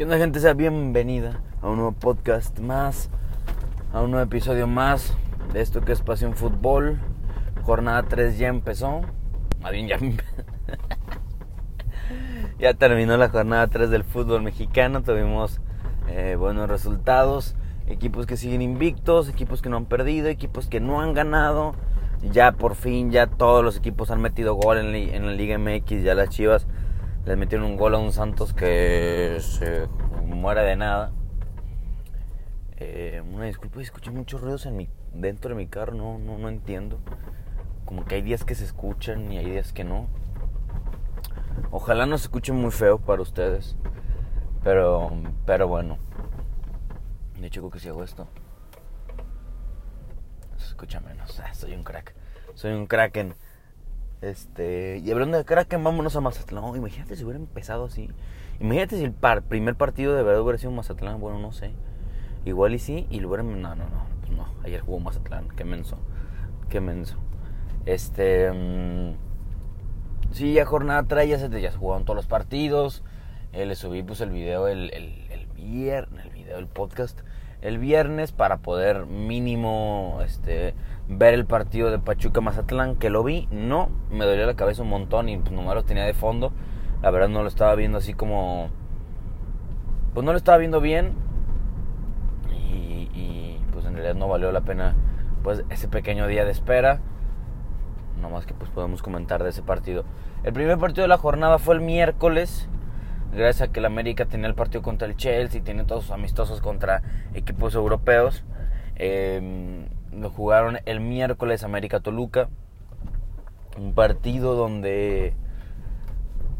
Que una gente sea bienvenida a un nuevo podcast más, a un nuevo episodio más de esto que es Pasión Fútbol. Jornada 3 ya empezó. Ya terminó la jornada 3 del fútbol mexicano. Tuvimos eh, buenos resultados. Equipos que siguen invictos, equipos que no han perdido, equipos que no han ganado. Ya por fin, ya todos los equipos han metido gol en, en la Liga MX. Ya las Chivas les metieron un gol a un Santos que se muere de nada. Eh, una disculpa, escuché muchos ruidos en mi, dentro de mi carro, no, no, no entiendo. Como que hay días que se escuchan y hay días que no. Ojalá no se escuche muy feo para ustedes. Pero, pero bueno. De hecho, creo que si hago esto, se escucha menos. Ah, soy un crack. Soy un crack en este, y hablando de Kraken, vámonos a Mazatlán. imagínate si hubiera empezado así. Imagínate si el primer partido de verdad hubiera sido Mazatlán. Bueno, no sé. Igual y sí, y lo hubiera. No, no, no. Pues. Ayer jugó Mazatlán. Qué menso. Qué menso. Este. Mm, sí, ya jornada 3 ya se, ya jugaron todos los partidos. Eh, le subí pues el video el, el, el viernes. El video, el podcast. El viernes para poder mínimo. Este ver el partido de Pachuca Mazatlán, que lo vi, no, me dolió la cabeza un montón y pues nomás lo tenía de fondo. La verdad no lo estaba viendo así como... Pues no lo estaba viendo bien y, pues en realidad no valió la pena pues ese pequeño día de espera. No más que pues podemos comentar de ese partido. El primer partido de la jornada fue el miércoles. Gracias a que el América tenía el partido contra el Chelsea, tiene todos sus amistosos contra equipos europeos. Eh, lo jugaron el miércoles América Toluca. Un partido donde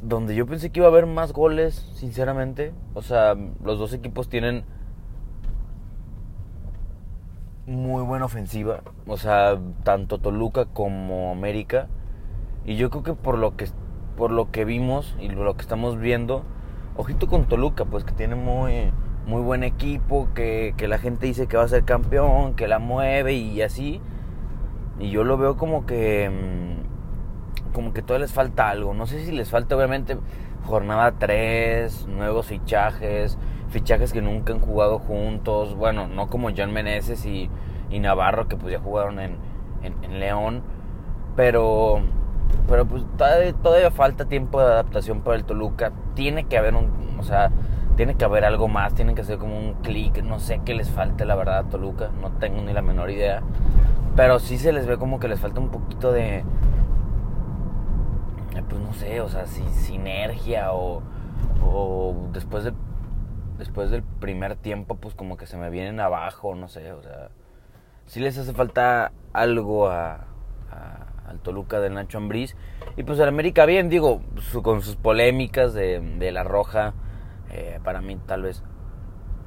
donde yo pensé que iba a haber más goles, sinceramente. O sea, los dos equipos tienen muy buena ofensiva, o sea, tanto Toluca como América. Y yo creo que por lo que por lo que vimos y lo que estamos viendo, ojito con Toluca, pues que tiene muy muy buen equipo, que, la gente dice que va a ser campeón, que la mueve y así. Y yo lo veo como que mm, como que todavía les falta algo. No sé si les falta obviamente jornada 3, nuevos fichajes, fichajes que nunca han jugado juntos. Bueno, no como John Meneses y, Navarro que pues ya jugaron en, en, León. Pero, pero pues todavía, todavía falta tiempo de adaptación para el Toluca. Tiene que haber un, o sea, tiene que haber algo más, tienen que hacer como un clic, no sé qué les falte la verdad a Toluca, no tengo ni la menor idea, pero sí se les ve como que les falta un poquito de, eh, pues no sé, o sea, sinergia o, o después de después del primer tiempo pues como que se me vienen abajo, no sé, o sea, sí les hace falta algo a, al Toluca de Nacho Ambriz y pues el América bien, digo, con sus polémicas de, la roja eh, para mí tal vez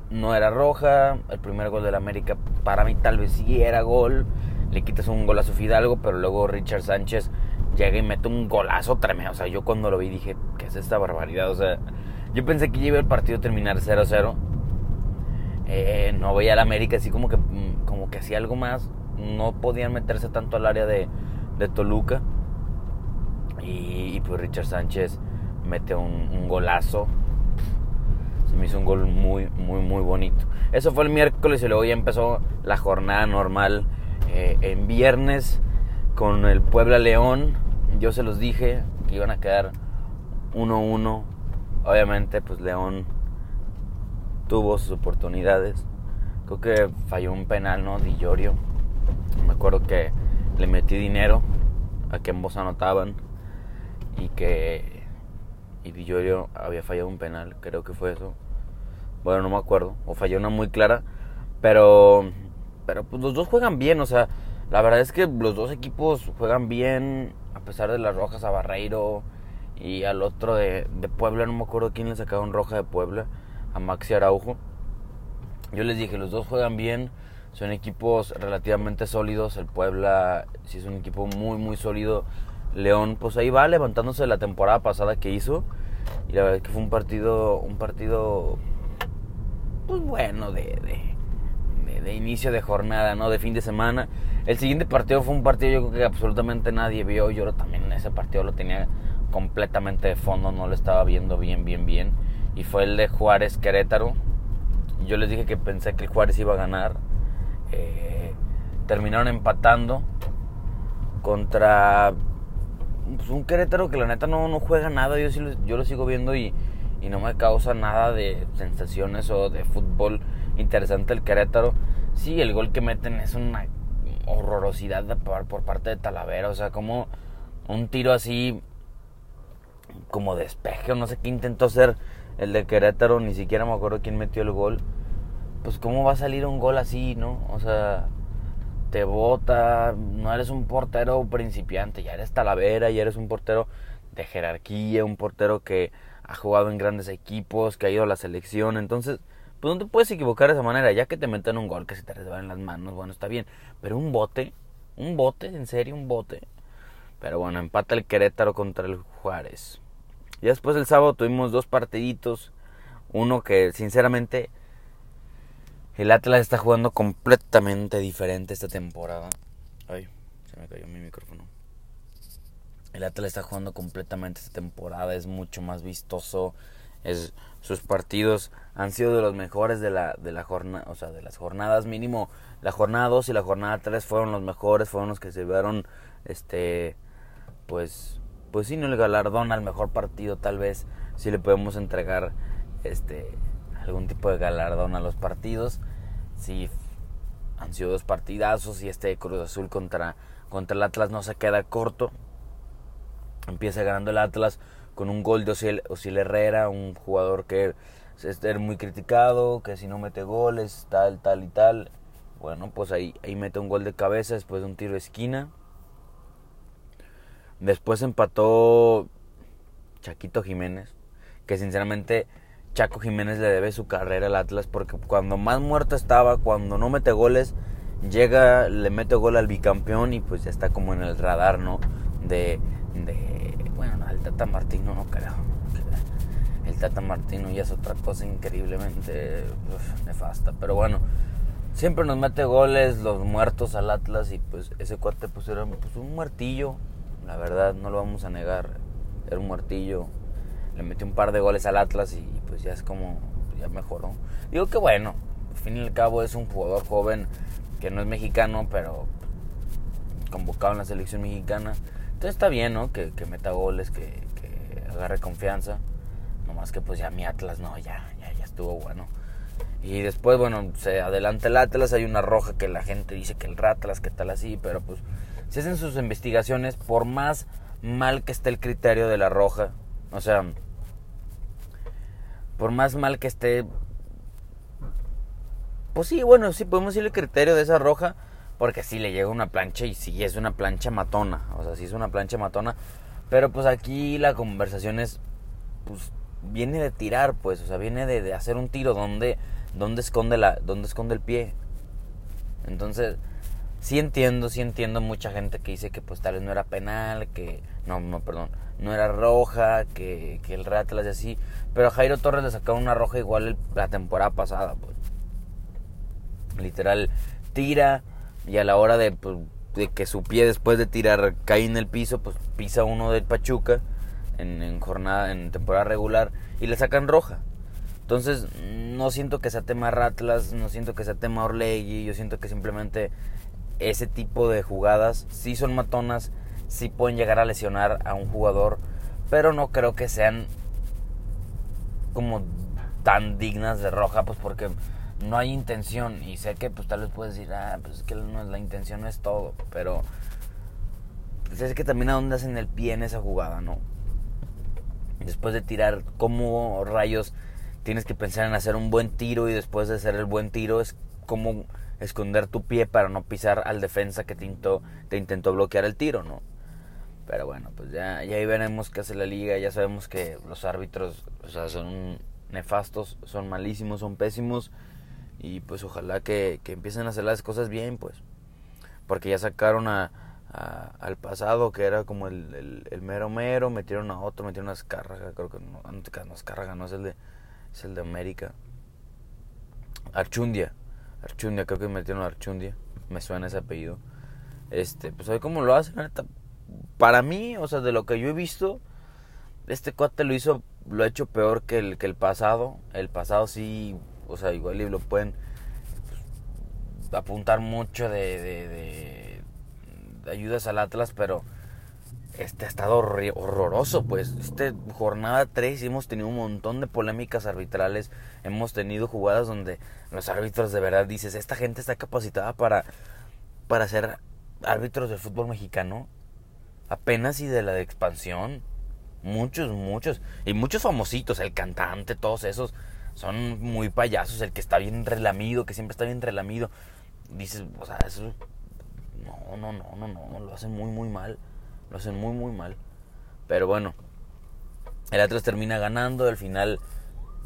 no era roja. El primer gol del América para mí tal vez sí era gol. Le quitas un golazo Fidalgo, pero luego Richard Sánchez llega y mete un golazo tremendo. O sea, yo cuando lo vi dije, ¿qué es esta barbaridad? O sea, yo pensé que iba el partido a terminar 0-0. Eh, no veía al América así como que, mm, como que hacía algo más. No podían meterse tanto al área de, de Toluca. Y, pues Richard Sánchez mete un golazo me hizo un gol muy, muy, muy bonito. Eso fue el miércoles y luego ya empezó la jornada normal eh, en viernes con el Puebla León. Yo se los dije que iban a quedar 1-1. Obviamente, pues León tuvo sus oportunidades. Creo que falló un penal, ¿no? Di Llorio. Me acuerdo que le metí dinero a que ambos anotaban y que y Di Llorio había fallado un penal, creo que fue eso. Bueno, no me acuerdo. O falló una muy clara. Pero, pero pues los dos juegan bien. O sea, la verdad es que los dos equipos juegan bien. A pesar de las rojas a Barreiro y al otro de, de Puebla. No me acuerdo quién le sacaron roja de Puebla. A Maxi Araujo. Yo les dije, los dos juegan bien. Son equipos relativamente sólidos. El Puebla sí es un equipo muy, muy sólido. León, pues ahí va levantándose la temporada pasada que hizo. Y la verdad es que fue un partido, un partido pues bueno, de, de, inicio de jornada, ¿no? De fin de semana. El siguiente partido fue un partido yo creo que absolutamente nadie vio. Yo también en ese partido lo tenía completamente de fondo, no lo estaba viendo bien, bien, bien. y fue el de Juárez Querétaro. Yo les dije que pensé que el Juárez iba a ganar. Eh, terminaron empatando contra pues, un Querétaro que la neta no, no juega nada. Yo, sí lo, yo lo sigo viendo y, y no me causa nada de sensaciones o de fútbol interesante el Querétaro. Sí, el gol que meten es una horrorosidad de, por, por parte de Talavera. O sea, como un tiro así como despeje o no sé qué intentó hacer el de Querétaro, ni siquiera me acuerdo quién metió el gol. Pues cómo va a salir un gol así, ¿no? O sea, te bota, no eres un portero principiante, ya eres Talavera, ya eres un portero de jerarquía, un portero que ha jugado en grandes equipos, que ha ido a la selección, entonces, pues no te puedes equivocar de esa manera, ya que te meten un gol que se te en las manos, bueno, está bien, pero un bote, un bote, en serio, un bote. Pero bueno, empata el Querétaro contra el Juárez. Y después el sábado tuvimos dos partiditos. Uno que sinceramente el Atlas está jugando completamente diferente esta temporada. Ay, se me cayó mi micrófono. El Atlas está jugando completamente esta temporada. Es mucho más vistoso. Es, sus partidos han sido de los mejores de la, de la jornada, o sea, de las jornadas mínimo. La jornada 2 y la jornada 3 fueron los mejores, fueron los que se vieron, este, pues, pues sí, no el galardón al mejor partido, tal vez si le podemos entregar este algún tipo de galardón a los partidos. Si han sido dos partidazos y este Cruz Azul contra, contra el Atlas no se queda corto. Empieza ganando el Atlas con un gol de Osiel, Herrera, un jugador que es muy criticado, que si no mete goles, tal, tal y tal. Bueno, pues ahí, ahí mete un gol de cabeza después de un tiro de esquina. Después empató Chaquito Jiménez, que sinceramente Chaco Jiménez le debe su carrera al Atlas porque cuando más muerto estaba, cuando no mete goles, llega, le mete gol al bicampeón y pues ya está como en el radar, ¿no? De, de bueno, el Tata Martino no creo. El Tata Martino ya es otra cosa increíblemente nefasta, pero bueno, siempre nos mete goles los muertos al Atlas y pues ese cuate pues era pues, un muertillo, la verdad, no lo vamos a negar. Era un muertillo. Le metió un par de goles al Atlas y pues ya es como, ya mejoró. Digo que bueno, al fin y al cabo es un jugador joven que no es mexicano, pero convocado en la selección mexicana. Entonces está bien, ¿no? Que, meta goles, que, que, agarre confianza. Nomás que pues ya mi Atlas, no, ya, ya, ya estuvo bueno. Y después, bueno, se adelanta el Atlas, hay una roja que la gente dice que el Ratlas, que tal así, pero pues se hacen sus investigaciones, por más mal que esté el criterio de la roja, o sea, por más mal que esté, pues sí, bueno, sí podemos decir el criterio de esa roja, porque sí le llega una plancha y sí es una plancha matona, o sea, sí es una plancha matona, pero pues aquí la conversación es, pues viene de tirar, pues, o sea, viene de, hacer un tiro donde, donde esconde la, donde esconde el pie, entonces sí entiendo, sí entiendo mucha gente que dice que pues tal vez no era penal, que no, no, perdón, no era roja, que, que el Atlas y así, pero a Jairo Torres le sacó una roja igual la temporada pasada, pues. Literal tira y a la hora de, pues, de que su pie después de tirar cae en el piso, pues pisa uno del Pachuca en, jornada en temporada regular y le sacan roja. Entonces, no siento que sea tema Ratlas, no siento que sea tema Orlegui, yo siento que simplemente ese tipo de jugadas sí son matonas, sí pueden llegar a lesionar a un jugador, pero no creo que sean como tan dignas de roja, pues porque no hay intención y sé que pues tal vez puedes decir, ah, pues es que no, la intención no es todo, pero pues es que también a dónde hacen el pie en esa jugada, ¿no? Después de tirar, ¿cómo rayos tienes que pensar en hacer un buen tiro y después de hacer el buen tiro es como esconder tu pie para no pisar al defensa que te intentó, te intentó bloquear el tiro, ¿no? Pero bueno, pues ya, ya ahí veremos qué hace la liga. Ya sabemos que los árbitros o sea, son nefastos, son malísimos, son pésimos. Y pues ojalá que, que empiecen a hacer las cosas bien, pues. Porque ya sacaron a, al pasado, que era como el, mero mero, metieron a otro, metieron a Escárraga, creo que no, no Escárraga, no es el de, es el de América. Archundia, Archundia, creo que metieron Archundia. Me suena ese apellido. Este, pues a ver lo hacen, Para mí, o sea, de lo que yo he visto, este cuate lo hizo lo ha hecho peor que el, que el pasado. El pasado sí, o sea, igual lo pueden pues, apuntar mucho de, de, ayudas al Atlas, pero este ha estado horroroso, pues. Este jornada 3 hemos tenido un montón de polémicas arbitrales. Hemos tenido jugadas donde los árbitros de verdad dices, esta gente está capacitada para, para ser árbitros del fútbol mexicano. Apenas y de la expansión. Muchos, muchos. Y muchos famositos, el cantante, todos esos. Son muy payasos. El que está bien relamido, que siempre está bien relamido. Dices, o sea, eso... No, no, no, no, no. Lo hacen muy, muy mal. Lo hacen muy, muy mal. Pero bueno. El Atlas termina ganando. Al final,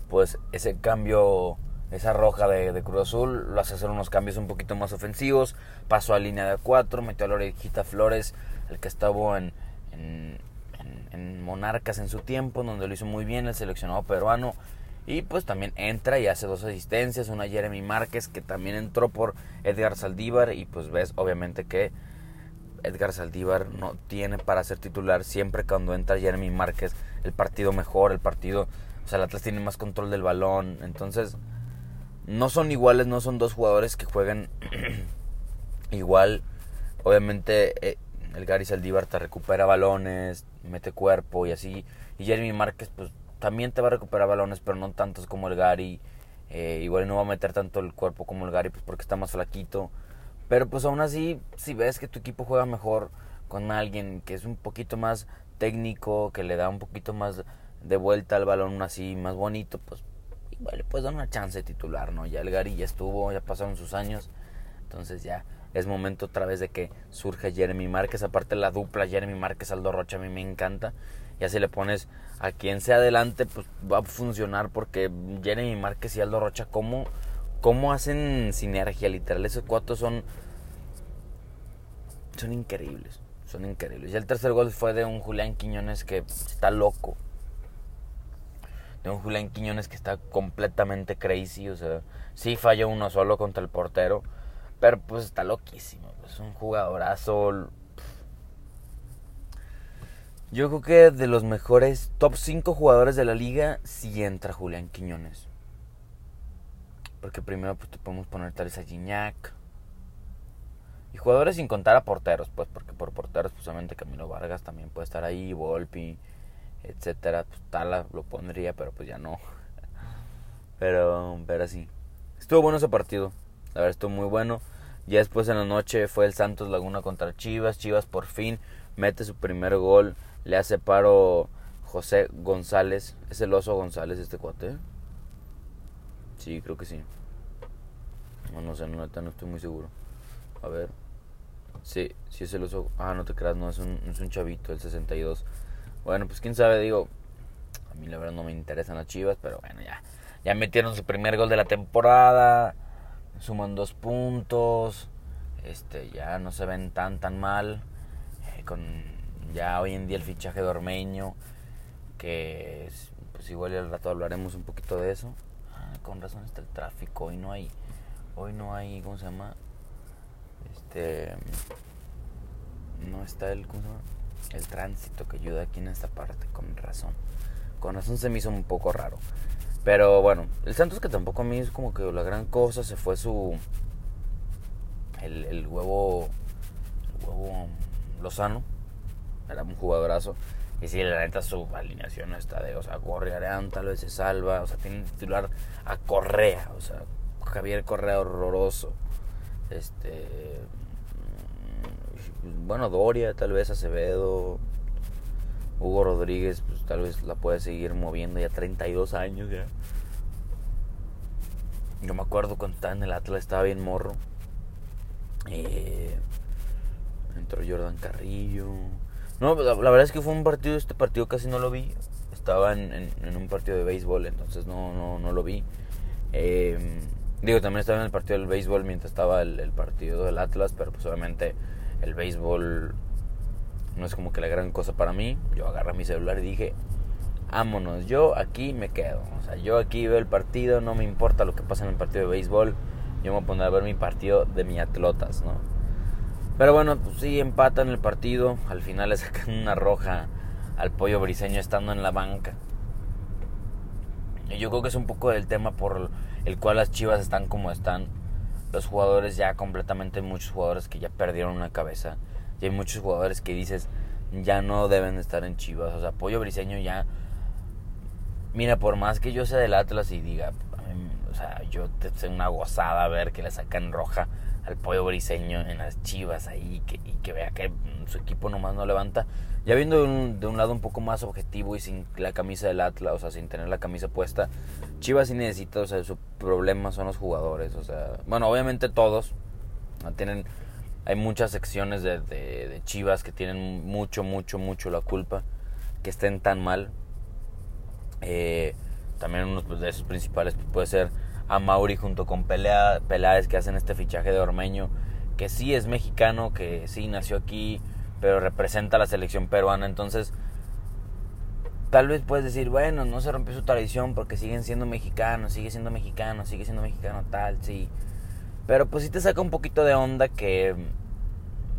pues ese cambio esa roja de, Cruz Azul, lo hace hacer unos cambios un poquito más ofensivos, pasó a línea de 4, metió a la orejita Flores, el que estaba en, en Monarcas en su tiempo, donde lo hizo muy bien el seleccionado peruano. Y pues también entra y hace dos asistencias, una Jeremy Márquez que también entró por Edgar Saldívar y pues ves obviamente que Edgar Saldívar no tiene para ser titular siempre cuando entra Jeremy Márquez el partido mejor, el partido, o sea, el Atlas tiene más control del balón, entonces no son iguales, no son dos jugadores que juegan igual, obviamente eh, el Gary Saldívar te recupera balones, mete cuerpo y así. Y Jeremy Márquez, pues también te va a recuperar balones, pero no tantos como el Gary. Eh, igual no va a meter tanto el cuerpo como el Gary, pues porque está más flaquito. Pero pues aún así, si ves que tu equipo juega mejor con alguien que es un poquito más técnico, que le da un poquito más de vuelta al balón así, más bonito, pues igual le puedes dar una chance de titular, ¿no? Ya el Gary ya estuvo, ya pasaron sus años, entonces ya es momento otra vez de que surge Jeremy Márquez. Aparte la dupla Jeremy Márquez Aldo Rocha a mí me encanta. Y así le pones a quien sea adelante, pues va a funcionar porque Jeremy Márquez y Aldo Rocha, ¿cómo, cómo hacen sinergia? Literal, esos cuatro son, son increíbles. Son increíbles. Y el tercer gol fue de un Julián Quiñones que está loco. De un Julián Quiñones que está completamente crazy. O sea, sí falló uno solo contra el portero pero pues está loquísimo. Es un jugadorazo. Yo creo que de los mejores top 5 jugadores de la liga, sí entra Julián Quiñones. Porque primero pues te podemos poner tal vez a Gignac. Y jugadores sin contar a porteros, pues, porque por porteros, pues obviamente Camilo Vargas también puede estar ahí, Volpi, etcétera. Pues Tala lo pondría, pero pues ya no. Pero, pero sí. Estuvo bueno ese partido. La verdad estuvo muy bueno. Ya después en la noche fue el Santos Laguna contra Chivas. Chivas por fin mete su primer gol. Le hace paro José González. ¿Es el oso González este cuate? Sí, creo que sí. No, no sé, no, no estoy muy seguro. A ver. Sí, sí es el oso. Ah, no te creas, no, es un, es un chavito, el 62. Bueno, pues quién sabe, digo. A mí la verdad no me interesan las chivas, pero bueno, ya. Ya metieron su primer gol de la temporada suman dos puntos, este, ya no se ven tan tan mal, eh, con ya hoy en día el fichaje de Ormeño, que pues igual al rato hablaremos un poquito de eso. Con razón está el tráfico, hoy no hay, hoy no hay, ¿cómo se llama? Este, no está el, ¿cómo se llama? El tránsito que ayuda aquí en esta parte, con razón. Con razón se me hizo un poco raro. Pero bueno, el Santos que tampoco a mí es como que la gran cosa, se fue su... El, el huevo... El huevo Lozano. Era un jugadorazo. Y si la neta su alineación está de, o sea, Gorriarán tal vez se salva, o sea, tiene titular a Correa, o sea, Javier Correa horroroso. Este mm, bueno, Doria, tal vez Acevedo, Hugo Rodríguez, pues tal vez la puede seguir moviendo ya 32 años ya. Yo me acuerdo cuando estaba en el Atlas, estaba bien morro. Eh, entró Jordan Carrillo. No, la, verdad es que fue un partido, este partido casi no lo vi. Estaba en, un partido de béisbol, entonces no, no, no lo vi. Eh, digo, también estaba en el partido del béisbol mientras estaba el, el partido del Atlas, pero pues obviamente el béisbol no es como que la gran cosa para mí. Yo agarré mi celular y dije, vámonos, yo aquí me quedo. O sea, yo aquí veo el partido, no me importa lo que pasa en el partido de béisbol. Yo me voy a poner a ver mi partido de mi atlotas, ¿no? Pero bueno, pues sí, empatan el partido. Al final le sacan una roja al pollo briseño estando en la banca. Y yo creo que es un poco el tema por el cual las Chivas están como están. Los jugadores ya completamente, muchos jugadores que ya perdieron una cabeza. Y hay muchos jugadores que dices, ya no deben estar en Chivas. O sea, Pollo Briseño ya... Mira, por más que yo sea del Atlas y diga, o sea, yo te sé una gozada ver que le sacan roja al pollo briseño en las chivas ahí que, y que vea que su equipo nomás no levanta. Ya viendo de un, lado un poco más objetivo y sin la camisa del Atlas, o sea, sin tener la camisa puesta, Chivas sí necesita, o sea, su problema son los jugadores, o sea, bueno, obviamente todos tienen, hay muchas secciones de, de, Chivas que tienen mucho, mucho, mucho la culpa que estén tan mal. Eh, también uno pues, de esos principales puede ser a Mauri junto con Pelea, Peláez que hacen este fichaje de Ormeño, que sí es mexicano, que sí nació aquí, pero representa a la selección peruana. Entonces, tal vez puedes decir, bueno, no se rompió su tradición porque siguen siendo mexicanos, sigue siendo mexicano, sigue siendo mexicano tal, sí. Pero pues sí te saca un poquito de onda que,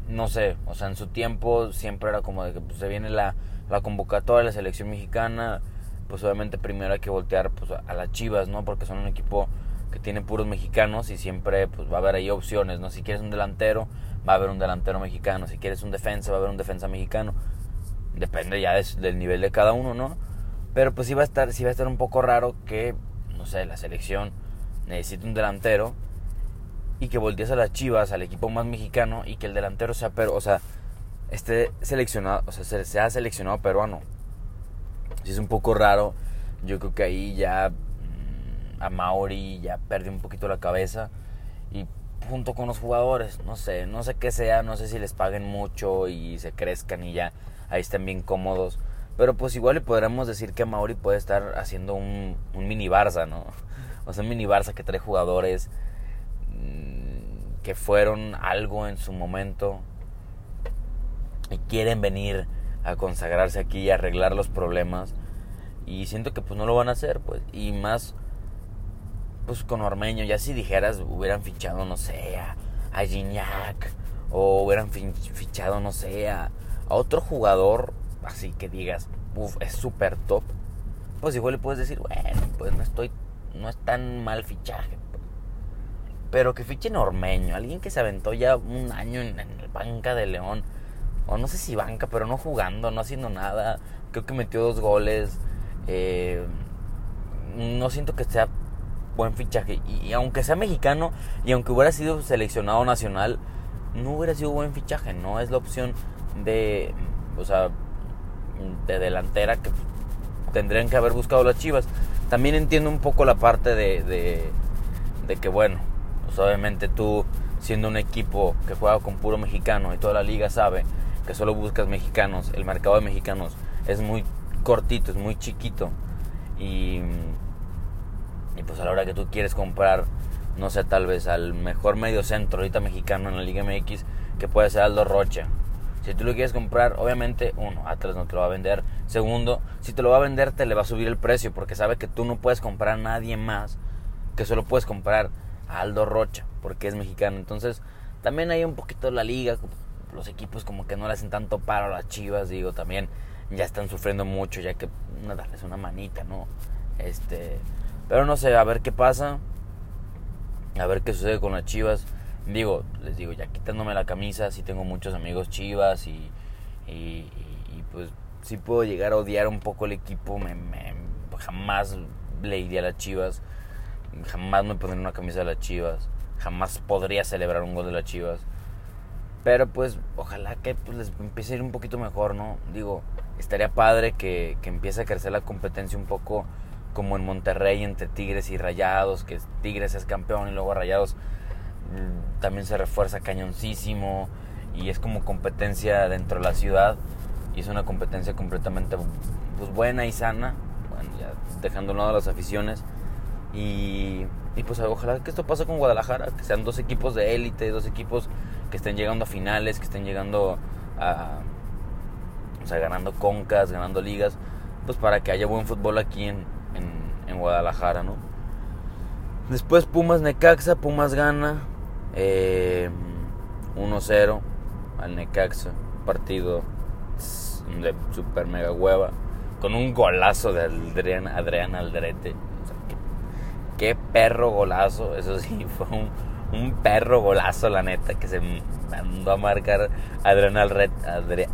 no sé, o sea, en su tiempo siempre era como de que pues, se viene la, la convocatoria de la selección mexicana pues obviamente primero hay que voltear pues, a las Chivas, ¿no? Porque son un equipo que tiene puros mexicanos y siempre pues va a haber ahí opciones, ¿no? Si quieres un delantero, va a haber un delantero mexicano, si quieres un defensa, va a haber un defensa mexicano. Depende ya del nivel de cada uno, ¿no? Pero pues sí va a estar sí va a estar un poco raro que no sé, la selección necesite un delantero y que voltees a las Chivas, al equipo más mexicano y que el delantero sea pero, o sea, esté seleccionado, o sea, sea seleccionado peruano si es un poco raro. Yo creo que ahí ya mm, a Mauri ya perdió un poquito la cabeza. Y junto con los jugadores, no sé, no sé qué sea, no sé si les paguen mucho y se crezcan y ya ahí estén bien cómodos. Pero pues igual le podríamos decir que Mauri puede estar haciendo un, un mini Barça, ¿no? O sea, un mini Barça que trae jugadores mm, que fueron algo en su momento y quieren venir a consagrarse aquí y arreglar los problemas. Y siento que pues no lo van a hacer, pues. Y más, pues con Ormeño, ya si dijeras, hubieran fichado, no sé, a, a Gignac. O hubieran fichado, no sé, a, otro jugador, así que digas, uff, es súper top. Pues igual le puedes decir, bueno, pues no estoy, no es tan mal fichaje. Pues. Pero que fichen Ormeño, alguien que se aventó ya un año en el banca de León o no sé si banca, pero no jugando, no haciendo nada. Creo que metió dos goles. Eh, no siento que sea buen fichaje. Y, aunque sea mexicano y aunque hubiera sido seleccionado nacional, no hubiera sido buen fichaje. No es la opción de, o sea, de delantera que tendrían que haber buscado las Chivas. También entiendo un poco la parte de, de, que, bueno, pues obviamente tú siendo un equipo que juega con puro mexicano y toda la liga sabe que solo buscas mexicanos, el mercado de mexicanos es muy cortito, es muy chiquito. Y, y pues a la hora que tú quieres comprar, no sé, tal vez al mejor medio centro ahorita mexicano en la Liga MX, que puede ser Aldo Rocha. Si tú lo quieres comprar, obviamente, uno, Atlas no te lo va a vender. Segundo, si te lo va a vender, te le va a subir el precio, porque sabe que tú no puedes comprar a nadie más, que solo puedes comprar a Aldo Rocha, porque es mexicano. Entonces, también hay un poquito la liga, los equipos como que no le hacen tanto paro a las chivas, digo, también ya están sufriendo mucho, ya que no darles una manita, ¿no? Este, pero no sé, a ver qué pasa, a ver qué sucede con las chivas. Digo, les digo, ya quitándome la camisa, sí tengo muchos amigos chivas y, y, pues sí puedo llegar a odiar un poco el equipo, me, jamás le iría a las chivas, jamás me pondría una camisa de las chivas, jamás podría celebrar un gol de las chivas pero pues ojalá que pues, les empiece a ir un poquito mejor, ¿no? Digo, estaría padre que, que empiece a crecer la competencia un poco como en Monterrey entre Tigres y Rayados, que Tigres es campeón y luego Rayados mm, también se refuerza cañoncísimo y es como competencia dentro de la ciudad y es una competencia completamente pues, buena y sana, bueno, ya dejando a lado las aficiones y, y pues ojalá que esto pase con Guadalajara, que sean dos equipos de élite, dos equipos que estén llegando a finales, que estén llegando a, o sea, ganando concas, ganando ligas, pues para que haya buen fútbol aquí en, en, Guadalajara, ¿no? Después Pumas Necaxa, Pumas gana eh, 1-0 al Necaxa, partido de super mega hueva, con un golazo de Adrián, Adrián Aldrete, qué perro golazo. Eso sí, fue un, un perro golazo, la neta, que se mandó a marcar Adrián Aldrete.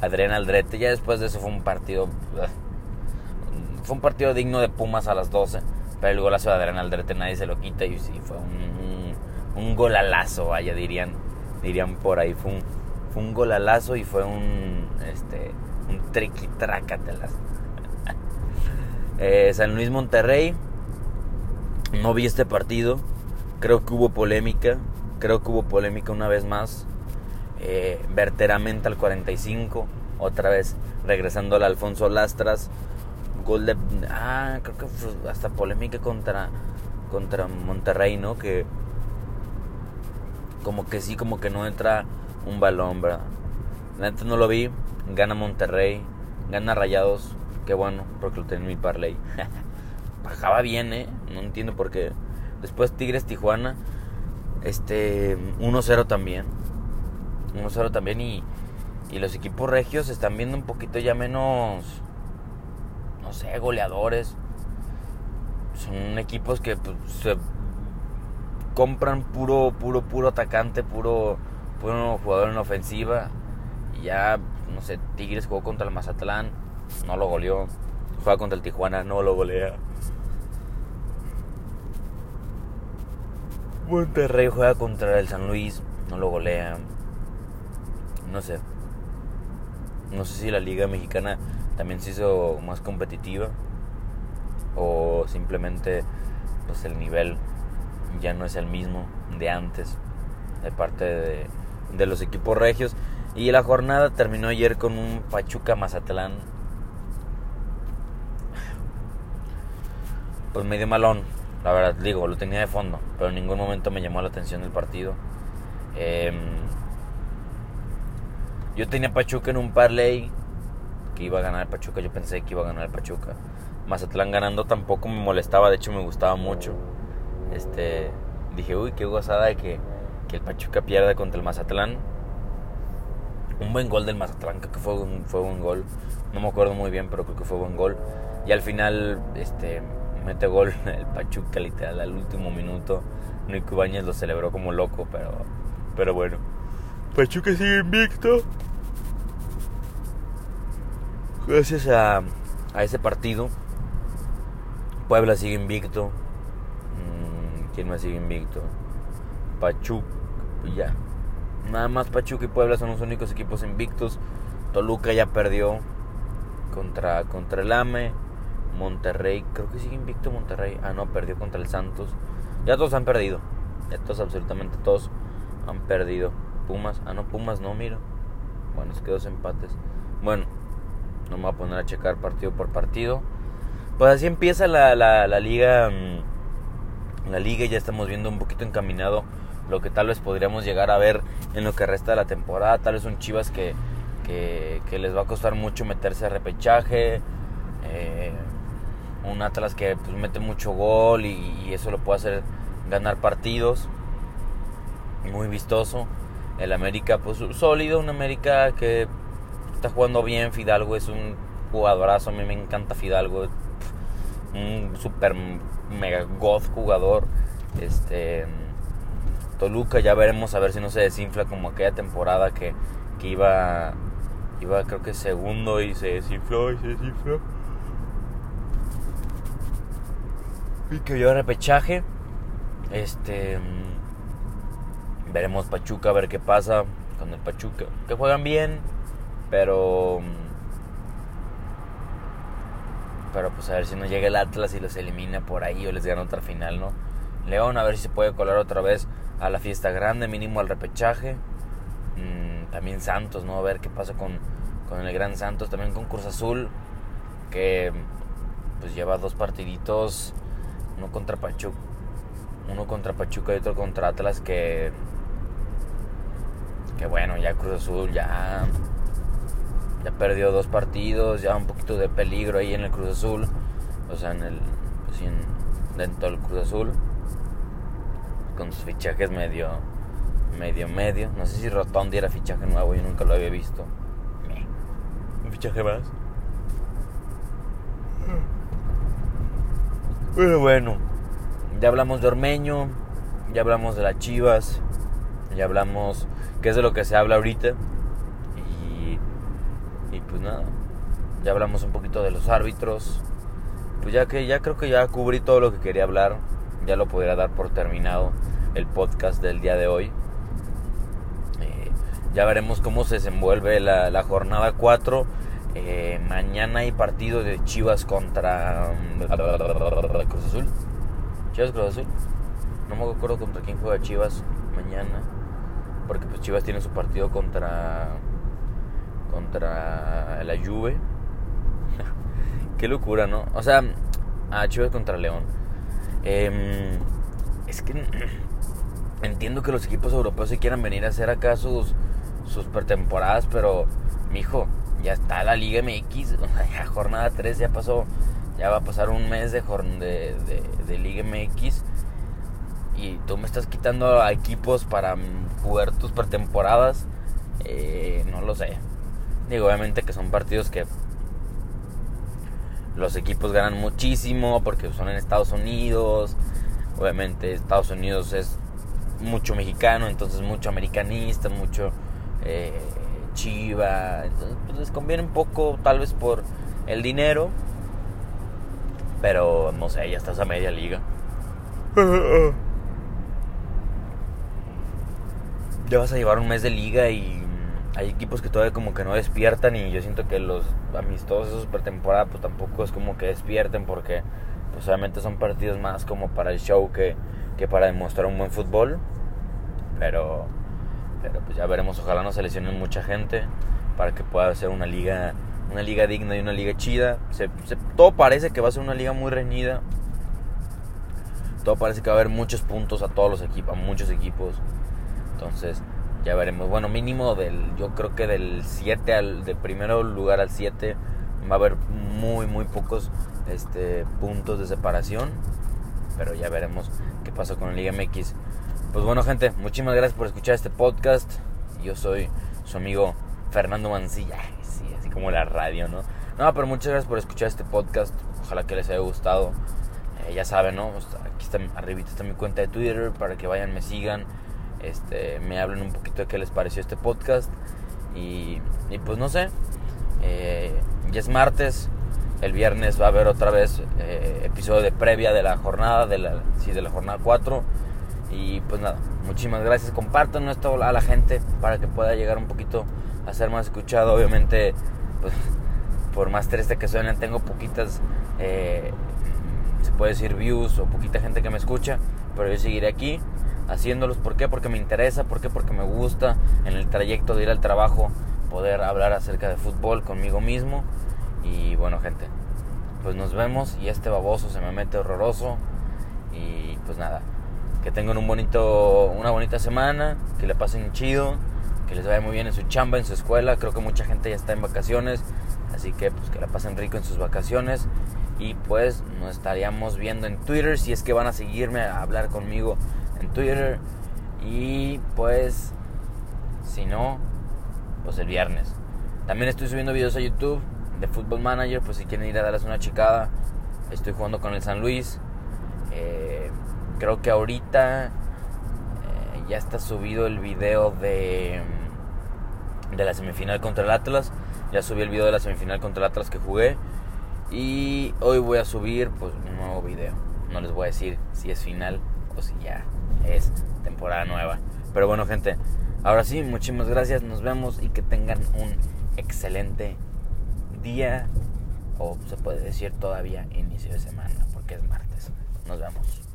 Adrián Aldrete. Ya después de eso fue un partido. Fue un partido digno de Pumas a las 12. Pero el golazo de Adrián Aldrete nadie se lo quita. Y sí, fue un, un, golalazo, vaya, dirían, dirían por ahí. Fue un, fue un golalazo y fue un. Este. Un triqui-trácatelas. eh, San Luis Monterrey. No vi este partido. Creo que hubo polémica. Creo que hubo polémica una vez más. Eh, verteramente al 45. Otra vez regresando al Alfonso Lastras. Gol de. Ah, creo que hasta polémica contra, contra Monterrey, ¿no? Que. Como que sí, como que no entra un balón, ¿verdad? Neta no lo vi. Gana Monterrey. Gana Rayados. Qué bueno, porque lo tenía en mi parlay. Bajaba bien, ¿eh? No entiendo por qué. Después Tigres Tijuana. Este. 1-0 también. 1-0 también. Y, y los equipos regios están viendo un poquito ya menos. No sé, goleadores. Son equipos que pues, se compran puro, puro, puro atacante, puro, puro jugador en ofensiva. Y ya, no sé, Tigres jugó contra el Mazatlán, no lo goleó. Juega contra el Tijuana, no lo golea. Monterrey juega contra el San Luis, no lo golea. No sé. No sé si la liga mexicana también se hizo más competitiva o simplemente pues el nivel ya no es el mismo de antes de parte de, de los equipos regios y la jornada terminó ayer con un Pachuca Mazatlán pues medio malón la verdad, digo, lo tenía de fondo, pero en ningún momento me llamó la atención el partido. Em, yo tenía Pachuca en un parlay que iba a ganar Pachuca, yo pensé que iba a ganar Pachuca. Mazatlán ganando tampoco me molestaba, de hecho me gustaba mucho. Este, dije, uy, qué gozada de que, que el Pachuca pierda contra el Mazatlán. Un buen gol del Mazatlán, creo que fue un, fue un gol. No me acuerdo muy bien, pero creo que fue buen gol. Y al final, este, mete gol el Pachuca literal al último minuto. Nico Ibáñez lo celebró como loco, pero, pero bueno. Pachuca sigue invicto. Gracias a, a ese partido. Puebla sigue invicto. Mm, ¿Quién más sigue invicto? Pachuca. Ya. Nada más Pachuca y Puebla son los únicos equipos invictos. Toluca ya perdió contra, contra el AME. Monterrey, creo que sigue invicto Monterrey. Ah, no, perdió contra el Santos. Ya todos han perdido. Ya todos, absolutamente todos han perdido. Pumas, ah, no, Pumas no, miro. Bueno, es que dos empates. Bueno, no me voy a poner a checar partido por partido. Pues así empieza la, la, la liga. Mm, la liga ya estamos viendo un poquito encaminado lo que tal vez podríamos llegar a ver en lo que resta de la temporada. Tal vez son chivas que, que, que les va a costar mucho meterse a repechaje. Eh, un Atlas que pues, mete mucho gol y, eso lo puede hacer ganar partidos. Muy vistoso. El América, pues sólido. Un América que está jugando bien. Fidalgo es un jugadorazo. A mí me encanta Fidalgo. Un super mega god jugador. Este. Toluca, ya veremos a ver si no se desinfla como aquella temporada que, que iba. Iba creo que segundo y se desinfló y se desinfló. Y que yo repechaje. Este. Veremos Pachuca a ver qué pasa con el Pachuca. Que juegan bien, pero. Pero pues a ver si no llega el Atlas y los elimina por ahí o les gana otra final, ¿no? León a ver si se puede colar otra vez a la fiesta grande, mínimo al repechaje. Mm, también Santos, ¿no? A ver qué pasa con, con el Gran Santos. También con Cruz Azul, que pues lleva dos partiditos uno contra Pachuca, uno contra Pachuca y otro contra Atlas que que bueno, ya Cruz Azul ya ya perdió dos partidos, ya un poquito de peligro ahí en el Cruz Azul, o sea, en el pues, dentro del Cruz Azul con sus fichajes medio medio medio, no sé si Rotondi era fichaje nuevo, yo nunca lo había visto. Un fichaje más. Bueno, ya hablamos de Ormeño, ya hablamos de las Chivas, ya hablamos qué es de lo que se habla ahorita. Y, y pues nada, ya hablamos un poquito de los árbitros. Pues ya que ya creo que ya cubrí todo lo que quería hablar, ya lo podría dar por terminado el podcast del día de hoy. Eh, ya veremos cómo se desenvuelve la, la jornada 4. Eh, mañana hay partido de Chivas contra mm, Cruz Azul. Chivas Cruz Azul. No me acuerdo contra quién juega Chivas mañana. Porque pues Chivas tiene su partido contra contra la Juve. Qué locura, ¿no? O sea, a Chivas contra León. Em, es que entiendo que los equipos europeos se quieran venir a hacer acá sus, sus pretemporadas, pero, mijo, ya está la Liga MX, ya jornada 3 ya pasó, ya va a pasar un mes de, de, de, Liga MX y tú me estás quitando equipos para jugar tus pretemporadas, eh, no lo sé. Digo, obviamente que son partidos que los equipos ganan muchísimo porque son en Estados Unidos. Obviamente Estados Unidos es mucho mexicano, entonces mucho americanista, mucho eh, chiva. Entonces pues, les conviene un poco tal vez por el dinero. Pero no sé, ya estás a media liga. ya vas a llevar un mes de liga y hay equipos que todavía como que no despiertan y yo siento que los amistosos esos pretemporada pues tampoco es como que despierten porque pues obviamente son partidos más como para el show que, que para demostrar un buen fútbol pero pero pues ya veremos ojalá no se lesionen mucha gente para que pueda ser una liga una liga digna y una liga chida se, todo parece que va a ser una liga muy reñida todo parece que va a haber muchos puntos a todos los equipos a muchos equipos entonces, ya veremos. Bueno, mínimo del, yo creo que del 7 al, del primero lugar al 7 va a haber muy, muy pocos este, puntos de separación. Pero ya veremos qué pasa con la Liga MX. Pues bueno, gente, muchísimas gracias por escuchar este podcast. Yo soy su amigo Fernando Mancilla. Sí, así como la radio, ¿no? No, pero muchas gracias por escuchar este podcast. Ojalá que les haya gustado. Eh, ya saben, ¿no? Aquí está, arribita está mi cuenta de Twitter para que vayan, me sigan este, me hablen un poquito de qué les pareció este podcast. Y, pues no sé, eh, ya es martes, el viernes va a haber otra vez eh, episodio de previa de la jornada, de la, sí, de la jornada 4. Y pues nada, muchísimas gracias. Compartan esto a la gente para que pueda llegar un poquito a ser más escuchado. Obviamente, pues, por más triste que suenen, tengo poquitas, eh, se puede decir, views o poquita gente que me escucha. Pero yo seguiré aquí haciéndolos. ¿Por qué? Porque me interesa, ¿por qué? Porque me gusta en el trayecto de ir al trabajo poder hablar acerca de fútbol conmigo mismo. Y bueno, gente, pues nos vemos y este baboso se me mete horroroso. Y pues nada, que tengan un bonito, una bonita semana, que le pasen chido, que les vaya muy bien en su chamba, en su escuela. Creo que mucha gente ya está en vacaciones, así que pues que la pasen rico en sus vacaciones. Y pues nos estaríamos viendo en Twitter si es que van a seguirme a hablar conmigo en Twitter. Y pues, si no, pues el viernes. También estoy subiendo videos a YouTube de Football Manager, pues si quieren ir a darles una chicada. Estoy jugando con el San Luis. Eh, creo que ahorita eh, ya está subido el video de, de la semifinal contra el Atlas. Ya subí el video de la semifinal contra el Atlas que jugué. Y hoy voy a subir pues un nuevo video. No les voy a decir si es final o si ya es temporada nueva. Pero bueno, gente, ahora sí, muchísimas gracias. Nos vemos y que tengan un excelente día. O se puede decir todavía inicio de semana, porque es martes. Nos vemos.